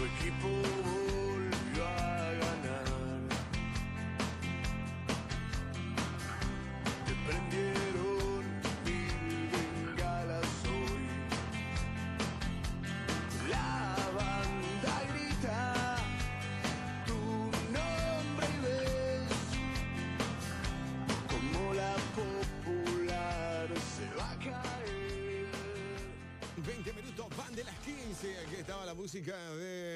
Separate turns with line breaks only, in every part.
tu equipo volvió a ganar. Te prendieron mil bengalas hoy. La banda grita tu nombre y ves como la popular se va a caer.
20 minutos van de las 15. Aquí estaba la música de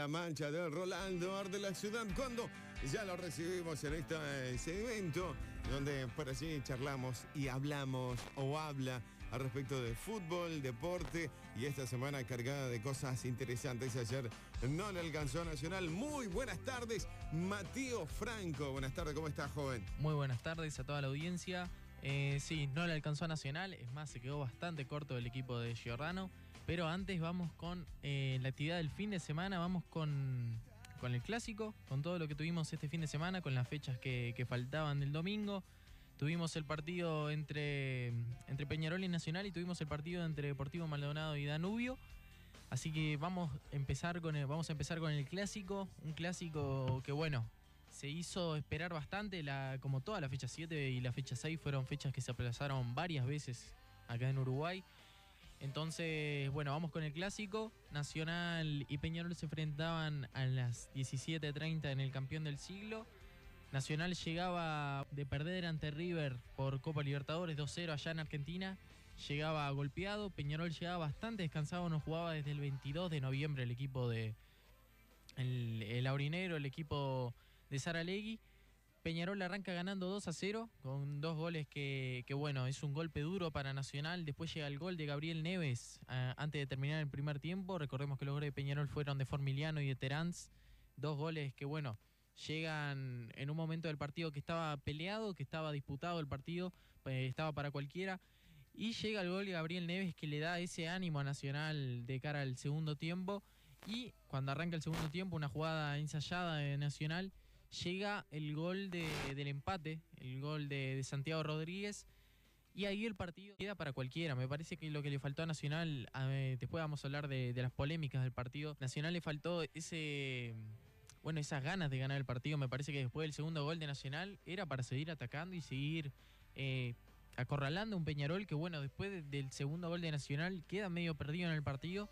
La Mancha de Rolando Ar de la Ciudad. Cuando ya lo recibimos en este segmento, donde por allí charlamos y hablamos o habla al respecto de fútbol, deporte y esta semana cargada de cosas interesantes. Ayer no le alcanzó a Nacional. Muy buenas tardes, Matías Franco. Buenas tardes, ¿cómo estás, joven?
Muy buenas tardes a toda la audiencia. Eh, sí, no le alcanzó a Nacional, es más, se quedó bastante corto el equipo de Giordano. Pero antes vamos con eh, la actividad del fin de semana, vamos con, con el clásico, con todo lo que tuvimos este fin de semana, con las fechas que, faltaban del domingo. Tuvimos el partido entre, entre Peñarol y Nacional y tuvimos el partido entre Deportivo Maldonado y Danubio. Así que vamos a empezar con el, vamos a empezar con el clásico, un clásico que bueno, se hizo esperar bastante, como toda la fecha 7 y la fecha 6 fueron fechas que se aplazaron varias veces acá en Uruguay. Entonces, bueno, vamos con el clásico. Nacional y Peñarol se enfrentaban a las 17.30 en el campeón del siglo. Nacional llegaba de perder ante River por Copa Libertadores 2-0 allá en Argentina. Llegaba golpeado. Peñarol llegaba bastante descansado, no jugaba desde el 22 de noviembre el equipo de. El, el Aurinero, el equipo de Saralegui. Peñarol arranca ganando 2 a 0 con dos goles que, que, bueno, es un golpe duro para Nacional. Después llega el gol de Gabriel Neves antes de terminar el primer tiempo. Recordemos que los goles de Peñarol fueron de Formiliano y de Terans. Dos goles que, bueno, llegan en un momento del partido que estaba peleado, que estaba disputado el partido, eh, estaba para cualquiera. Y llega el gol de Gabriel Neves que le da ese ánimo a Nacional de cara al segundo tiempo. Y cuando arranca el segundo tiempo, una jugada ensayada de Nacional llega el gol de, del empate, el gol de, Santiago Rodríguez. Y ahí el partido queda para cualquiera. Me parece que lo que le faltó a Nacional, después vamos a hablar de, las polémicas del partido. Nacional le faltó ese. Bueno, esas ganas de ganar el partido. Me parece que después del segundo gol de Nacional era para seguir atacando y seguir eh, acorralando un Peñarol que, bueno, después de, del segundo gol de Nacional queda medio perdido en el partido.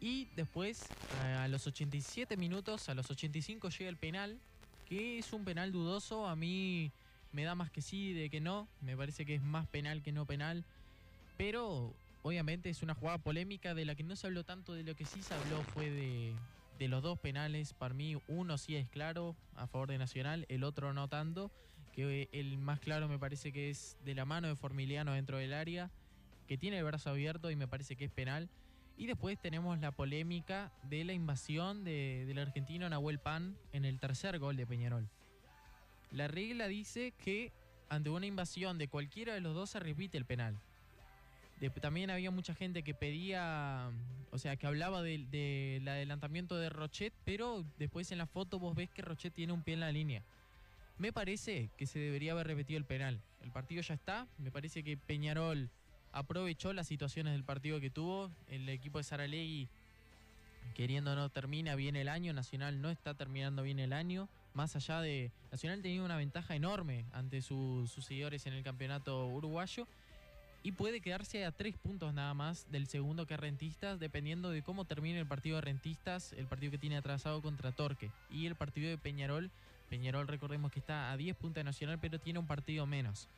Y después, a los 87 minutos, a los 85 llega el penal que es un penal dudoso. A mí me da más que sí de que no. Me parece que es más penal que no penal. Pero obviamente es una jugada polémica de la que no se habló tanto. De lo que sí se habló fue de, de los dos penales. Para mí uno sí es claro a favor de Nacional, el otro no tanto. Que el más claro me parece que es de la mano de Formiliano dentro del área. Que tiene el brazo abierto y me parece que es penal. Y después tenemos la polémica de la invasión de, del argentino Nahuel Pan en el tercer gol de Peñarol. La regla dice que ante una invasión de cualquiera de los dos se repite el penal. También había mucha gente que pedía, o sea, que hablaba del de, de adelantamiento de Rochet, pero después en la foto vos ves que Rochet tiene un pie en la línea. Me parece que se debería haber repetido el penal. El partido ya está, me parece que Peñarol aprovechó las situaciones del partido que tuvo. El equipo de Saralegui, queriendo no termina bien el año. Nacional no está terminando bien el año. Más allá de. Nacional tenía una ventaja enorme ante su, sus seguidores en el campeonato uruguayo. Y puede quedarse a tres puntos nada más del segundo que Rentistas, dependiendo de cómo termine el partido de Rentistas, el partido que tiene atrasado contra Torque. Y el partido de Peñarol. Peñarol, recordemos que está a 10 puntos de Nacional, pero tiene un partido menos.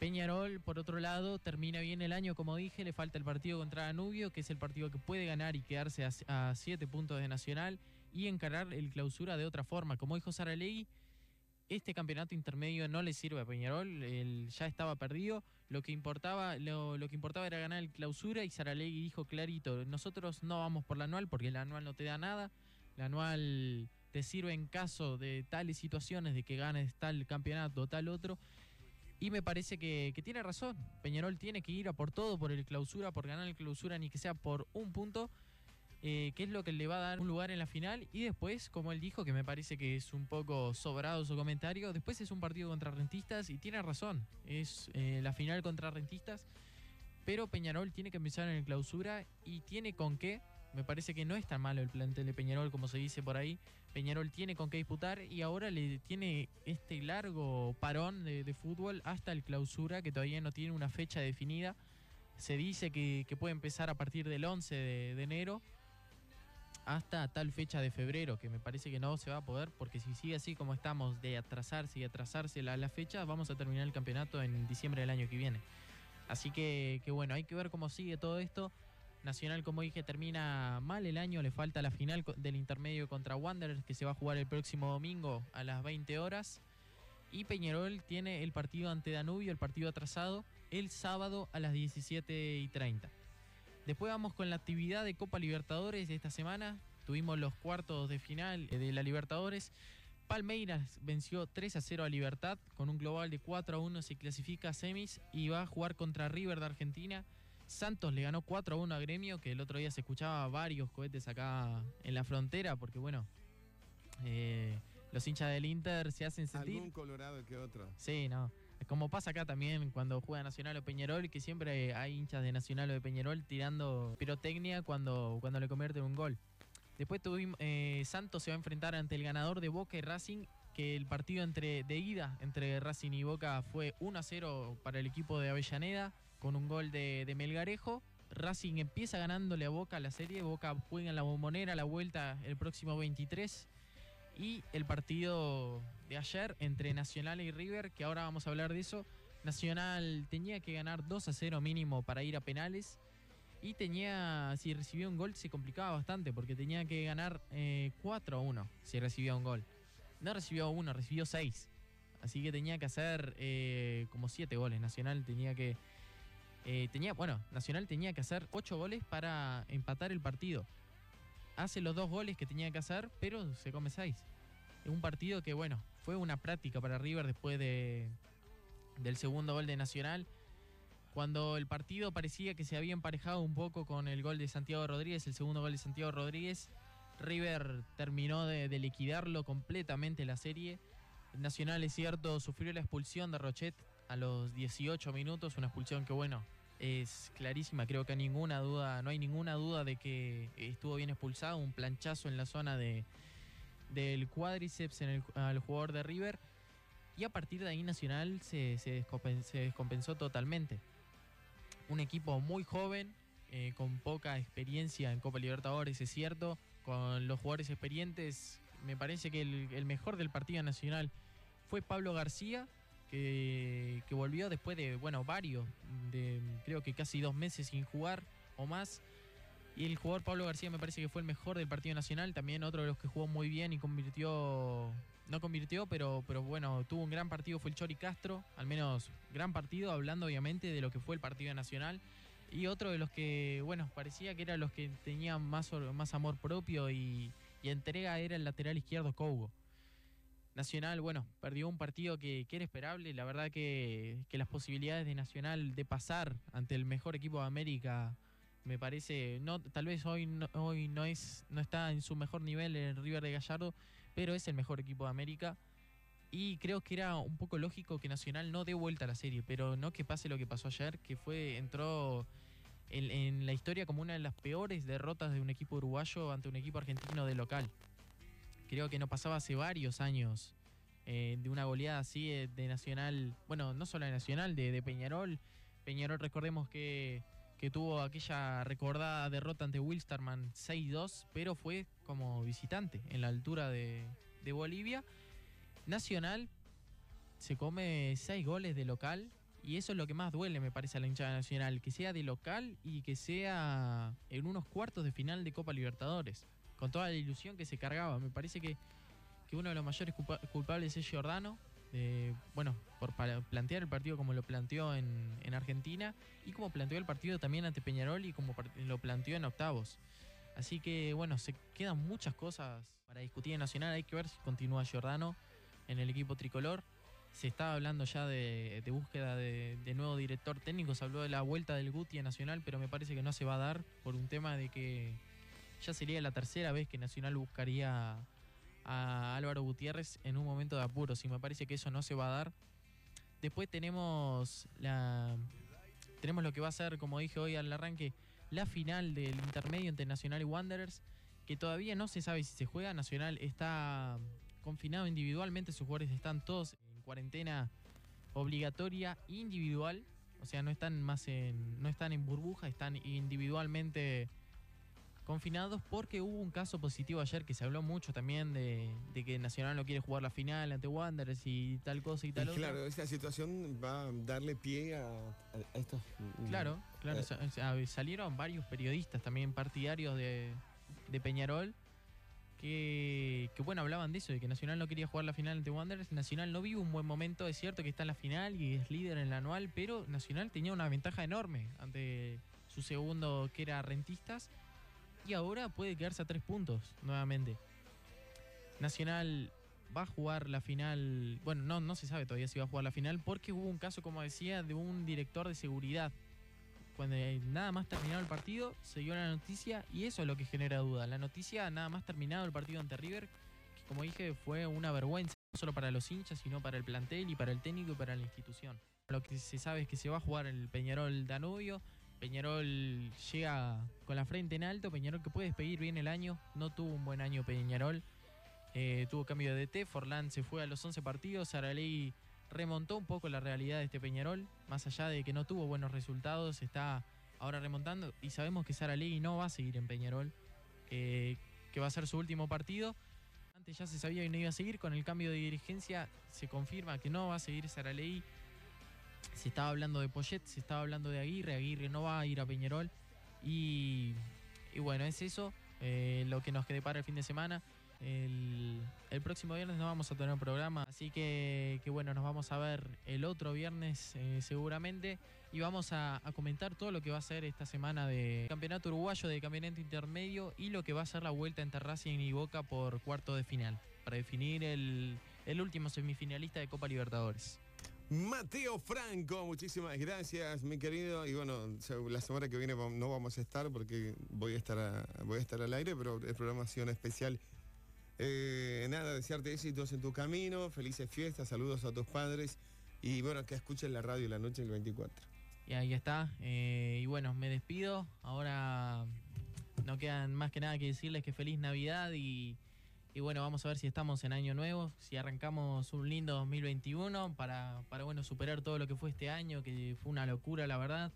Peñarol, por otro lado, termina bien el año, como dije, le falta el partido contra Danubio, que es el partido que puede ganar y quedarse a 7 puntos de Nacional y encarar el clausura de otra forma. Como dijo Saralegui, este campeonato intermedio no le sirve a Peñarol, él ya estaba perdido, lo que importaba, lo que importaba era ganar el clausura y Saralegui dijo clarito, nosotros no vamos por la anual porque el anual no te da nada, la anual te sirve en caso de tales situaciones de que ganes tal campeonato o tal otro y me parece que, tiene razón. Peñarol tiene que ir a por todo, por el clausura, por ganar el clausura, ni que sea por un punto, eh, que es lo que le va a dar un lugar en la final. Y después, como él dijo, que me parece que es un poco sobrado su comentario, después es un partido contra Rentistas y tiene razón. Es eh, la final contra Rentistas. Pero Peñarol tiene que empezar en el clausura y tiene con qué Me parece que no es tan malo el plantel de Peñarol como se dice por ahí. Peñarol tiene con qué disputar y ahora le tiene este largo parón de, fútbol hasta el clausura que todavía no tiene una fecha definida. Se dice que, puede empezar a partir del 11 de, enero hasta tal fecha de febrero, que me parece que no se va a poder, porque si sigue así como estamos de atrasarse y atrasarse la, la fecha, vamos a terminar el campeonato en diciembre del año que viene. Así que, que bueno, hay que ver cómo sigue todo esto. Nacional, como dije, termina mal el año, le falta la final del intermedio contra Wanderers, que se va a jugar el próximo domingo a las 20 horas. Y Peñarol tiene el partido ante Danubio, el partido atrasado, el sábado a las 17 y 30. Después vamos con la actividad de Copa Libertadores de esta semana. Tuvimos los cuartos de final eh, de la Libertadores. Palmeiras venció 3 a 0 a Libertad con un global de 4 a 1 se clasifica a semis y va a jugar contra River de Argentina. Santos le ganó 4 a 1 a Gremio, que el otro día se escuchaba varios cohetes acá en la frontera, porque bueno, eh, los hinchas del Inter se hacen sentir.
Algún colorado que otro.
Sí, no. Como pasa acá también cuando juega Nacional o Peñarol, que siempre hay hinchas de Nacional o de Peñarol tirando pirotecnia cuando, cuando le convierten un gol. Después tuvimos, eh, Santos se va a enfrentar ante el ganador de Boca y Racing, que el partido entre, de ida entre Racing y Boca fue 1 a 0 para el equipo de Avellaneda, con un gol de, Melgarejo. Racing empieza ganándole a Boca la serie, Boca juega en la bombonera la vuelta el próximo 23. Y el partido de ayer entre Nacional y River, que ahora vamos a hablar de eso. Nacional tenía que ganar 2 a 0 mínimo para ir a penales. Y tenía, si recibía un gol, se complicaba bastante porque tenía que ganar eh, 4 a 1 si recibía un gol. No recibió uno, recibió 6. Así que tenía que hacer eh, como 7 goles. Nacional tenía que. Eh, tenía, bueno, Nacional tenía que hacer 8 goles para empatar el partido. Hace los dos goles que tenía que hacer, pero se come 6. Un partido que, bueno, fue una práctica para River después de, del segundo gol de Nacional. Cuando el partido parecía que se había emparejado un poco con el gol de Santiago Rodríguez, el segundo gol de Santiago Rodríguez, River terminó de, de liquidarlo completamente la serie. Nacional, es cierto, sufrió la expulsión de Rochet a los 18 minutos, una expulsión que, bueno, es clarísima, creo que ninguna duda, no hay ninguna duda de que estuvo bien expulsado, un planchazo en la zona de, del cuádriceps en el, al jugador de River. Y a partir de ahí Nacional se, se, descompen- se descompensó totalmente. Un equipo muy joven, eh, con poca experiencia en Copa Libertadores, es cierto. Con los jugadores experientes, me parece que el mejor del partido nacional fue Pablo García, que, volvió después de, bueno, varios, de creo que casi dos meses sin jugar o más. Y el jugador Pablo García me parece que fue el mejor del partido nacional, también otro de los que jugó muy bien y convirtió, no convirtió, pero, pero bueno, tuvo un gran partido, fue el Chori Castro, al menos gran partido, hablando obviamente de lo que fue el partido nacional. Y otro de los que, bueno, parecía que eran los que tenían más, más amor propio y, entrega era el lateral izquierdo Cougo. Nacional, bueno, perdió un partido que, era esperable. La verdad que, que las posibilidades de Nacional de pasar ante el mejor equipo de América, me parece, no, tal vez hoy no, hoy no es, no está en su mejor nivel el River de Gallardo, pero es el mejor equipo de América. Y creo que era un poco lógico que Nacional no dé vuelta a la serie, pero no que pase lo que pasó ayer, que fue, entró en, en la historia como una de las peores derrotas de un equipo uruguayo ante un equipo argentino de local. Creo que no pasaba hace varios años eh, de una goleada así de Nacional, bueno, no solo de Nacional, de, Peñarol. Peñarol, recordemos que, que tuvo aquella recordada derrota ante Wilstermann 6-2, pero fue como visitante en la altura de, de Bolivia. Nacional se come 6 goles de local y eso es lo que más duele, me parece, a la hinchada nacional, que sea de local y que sea en unos cuartos de final de Copa Libertadores, con toda la ilusión que se cargaba. Me parece que, que uno de los mayores culpa- culpables es Giordano, bueno, por plantear el partido como lo planteó en, en Argentina y como planteó el partido también ante Peñarol y como lo planteó en octavos. Así que bueno, se quedan muchas cosas para discutir en Nacional. Hay que ver si continúa Giordano en el equipo tricolor. Se está hablando ya de, de búsqueda de, de nuevo director técnico. Se habló de la vuelta del Guti a Nacional, pero me parece que no se va a dar por un tema de que ya sería la tercera vez que Nacional buscaría a Álvaro Gutiérrez en un momento de apuros y me parece que eso no se va a dar. Después tenemos la tenemos lo que va a ser, como dije hoy al arranque, la final del intermedio entre Nacional y Wanderers, que todavía no se sabe si se juega. Nacional está confinado individualmente, sus jugadores están todos en cuarentena obligatoria individual, o sea, no están más en no están en burbuja, están individualmente confinados porque hubo un caso positivo ayer que se habló mucho también de, de que Nacional no quiere jugar la final ante Wanderers y tal cosa y
Y
tal otra.
claro, esta situación va a darle pie a, estos. mm,
Claro, claro.
Eh.
salieron varios periodistas también partidarios de, de Peñarol que, que, bueno, hablaban de eso, de que Nacional no quería jugar la final ante Wanderers. Nacional no vive un buen momento, es cierto que está en la final y es líder en la anual, pero Nacional tenía una ventaja enorme ante su segundo, que era Rentistas, y ahora puede quedarse a tres puntos nuevamente. Nacional va a jugar la final, bueno, no, no se sabe todavía si va a jugar la final, porque hubo un caso, como decía, de un director de seguridad cuando nada más terminado el partido, se dio la noticia y eso es lo que genera duda. La noticia, nada más terminado el partido ante River, que como dije fue una vergüenza, no solo para los hinchas, sino para el plantel y para el técnico y para la institución. Lo que se sabe es que se va a jugar el Peñarol Danubio. Peñarol llega con la frente en alto, Peñarol que puede despedir bien el año, no tuvo un buen año Peñarol, eh, tuvo cambio de DT, Forlán se fue a los 11 partidos, Araley remontó un poco la realidad de este Peñarol, más allá de que no tuvo buenos resultados, está ahora remontando. Y sabemos que Sara Legui no va a seguir en Peñarol, eh, que va a ser su último partido. Antes ya se sabía que no iba a seguir, con el cambio de dirigencia se confirma que no va a seguir Sara Legui. Se estaba hablando de Poyet, se estaba hablando de Aguirre, Aguirre no va a ir a Peñarol. Y, bueno, es eso eh, lo que nos depara el fin de semana. El, próximo viernes no vamos a tener programa, así que, que bueno, nos vamos a ver el otro viernes eh, seguramente y vamos a, a comentar todo lo que va a ser esta semana de campeonato uruguayo, de campeonato intermedio y lo que va a ser la vuelta entre Racing y Boca por cuarto de final, para definir el, el último semifinalista de Copa Libertadores.
Mateo Franco, muchísimas gracias, mi querido. Y bueno, la semana que viene no vamos a estar porque voy a estar, voy a estar al aire, pero el programa ha sido un especial. Eh, nada, desearte éxitos en tu camino, felices fiestas, saludos a tus padres y bueno, que escuchen la radio la noche del 24.
Y ahí está. eh, y bueno, me despido. Ahora no quedan más que nada que decirles que feliz Navidad y, y bueno, vamos a ver si estamos en año nuevo, si arrancamos un lindo 2021 para, para bueno, superar todo lo que fue este año, que fue una locura, la verdad.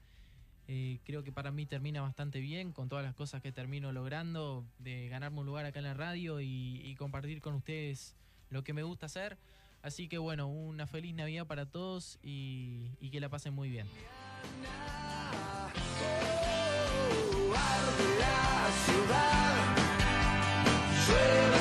Eh, creo que para mí termina bastante bien con todas las cosas que termino logrando, de ganarme un lugar acá en la radio y, compartir con ustedes lo que me gusta hacer. Así que bueno, una feliz Navidad para todos y, que la pasen muy bien.
ciudad.